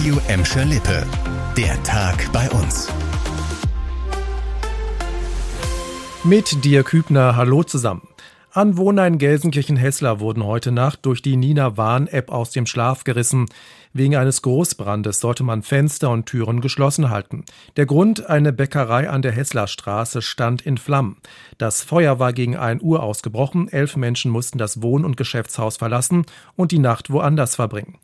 Radio Emscher Lippe. Der Tag bei uns. Mit dir Kübner, hallo zusammen. Anwohner in Gelsenkirchen-Hessler wurden heute Nacht durch die Nina Warn-App aus dem Schlaf gerissen. Wegen eines Großbrandes sollte man Fenster und Türen geschlossen halten. Der Grund, eine Bäckerei an der Hesslerstraße stand in Flammen. Das Feuer war gegen 1 Uhr ausgebrochen. Elf Menschen mussten das Wohn- und Geschäftshaus verlassen und die Nacht woanders verbringen.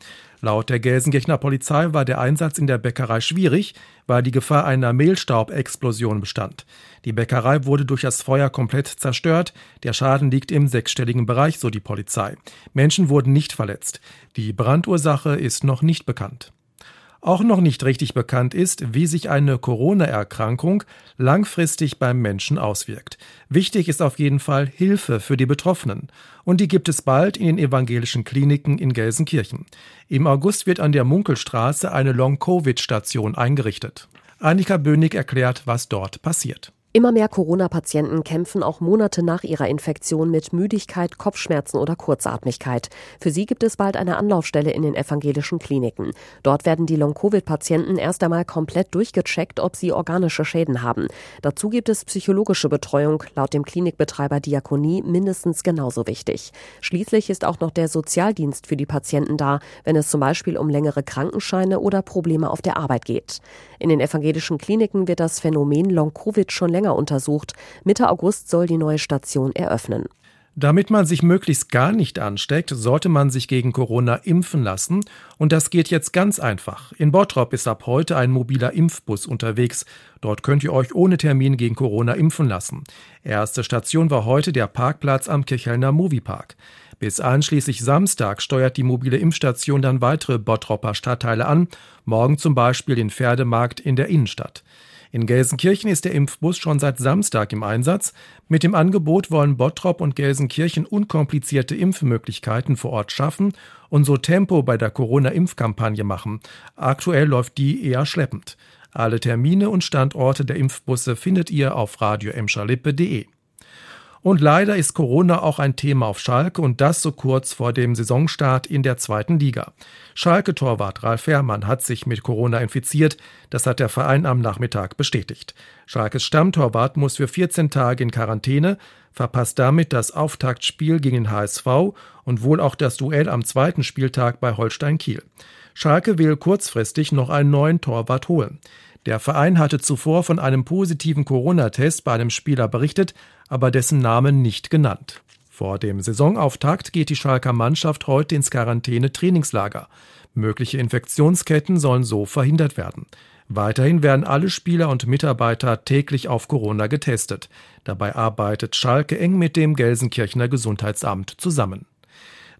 Laut der Gelsenkirchener Polizei war der Einsatz in der Bäckerei schwierig, weil die Gefahr einer Mehlstaubexplosion bestand. Die Bäckerei wurde durch das Feuer komplett zerstört. Der Schaden liegt im sechsstelligen Bereich, so die Polizei. Menschen wurden nicht verletzt. Die Brandursache ist noch nicht bekannt. Auch noch nicht richtig bekannt ist, wie sich eine Corona-Erkrankung langfristig beim Menschen auswirkt. Wichtig ist auf jeden Fall Hilfe für die Betroffenen. Und die gibt es bald in den evangelischen Kliniken in Gelsenkirchen. Im August wird an der Munkelstraße eine Long-Covid-Station eingerichtet. Annika Bönig erklärt, was dort passiert. Immer mehr Corona-Patienten kämpfen auch Monate nach ihrer Infektion mit Müdigkeit, Kopfschmerzen oder Kurzatmigkeit. Für sie gibt es bald eine Anlaufstelle in den evangelischen Kliniken. Dort werden die Long-Covid-Patienten erst einmal komplett durchgecheckt, ob sie organische Schäden haben. Dazu gibt es psychologische Betreuung, laut dem Klinikbetreiber Diakonie mindestens genauso wichtig. Schließlich ist auch noch der Sozialdienst für die Patienten da, wenn es zum Beispiel um längere Krankenscheine oder Probleme auf der Arbeit geht. In den evangelischen Kliniken wird das Phänomen Long-Covid schon länger länger untersucht. Mitte August soll die neue Station eröffnen. Damit man sich möglichst gar nicht ansteckt, sollte man sich gegen Corona impfen lassen. Und das geht jetzt ganz einfach. In Bottrop ist ab heute ein mobiler Impfbus unterwegs. Dort könnt ihr euch ohne Termin gegen Corona impfen lassen. Erste Station war heute der Parkplatz am Kirchhellner Moviepark. Bis einschließlich Samstag steuert die mobile Impfstation dann weitere Bottropper Stadtteile an, morgen zum Beispiel den Pferdemarkt in der Innenstadt. In Gelsenkirchen ist der Impfbus schon seit Samstag im Einsatz. Mit dem Angebot wollen Bottrop und Gelsenkirchen unkomplizierte Impfmöglichkeiten vor Ort schaffen und so Tempo bei der Corona-Impfkampagne machen. Aktuell läuft die eher schleppend. Alle Termine und Standorte der Impfbusse findet ihr auf radioemschalippe.de. Und leider ist Corona auch ein Thema auf Schalke und das so kurz vor dem Saisonstart in der zweiten Liga. Schalke-Torwart Ralf Herrmann hat sich mit Corona infiziert. Das hat der Verein am Nachmittag bestätigt. Schalkes Stammtorwart muss für 14 Tage in Quarantäne, verpasst damit das Auftaktspiel gegen den HSV und wohl auch das Duell am zweiten Spieltag bei Holstein Kiel. Schalke will kurzfristig noch einen neuen Torwart holen. Der Verein hatte zuvor von einem positiven Corona-Test bei einem Spieler berichtet, aber dessen Namen nicht genannt. Vor dem Saisonauftakt geht die Schalker Mannschaft heute ins Quarantäne-Trainingslager. Mögliche Infektionsketten sollen so verhindert werden. Weiterhin werden alle Spieler und Mitarbeiter täglich auf Corona getestet. Dabei arbeitet Schalke eng mit dem Gelsenkirchener Gesundheitsamt zusammen.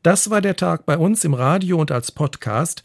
Das war der Tag bei uns im Radio und als Podcast.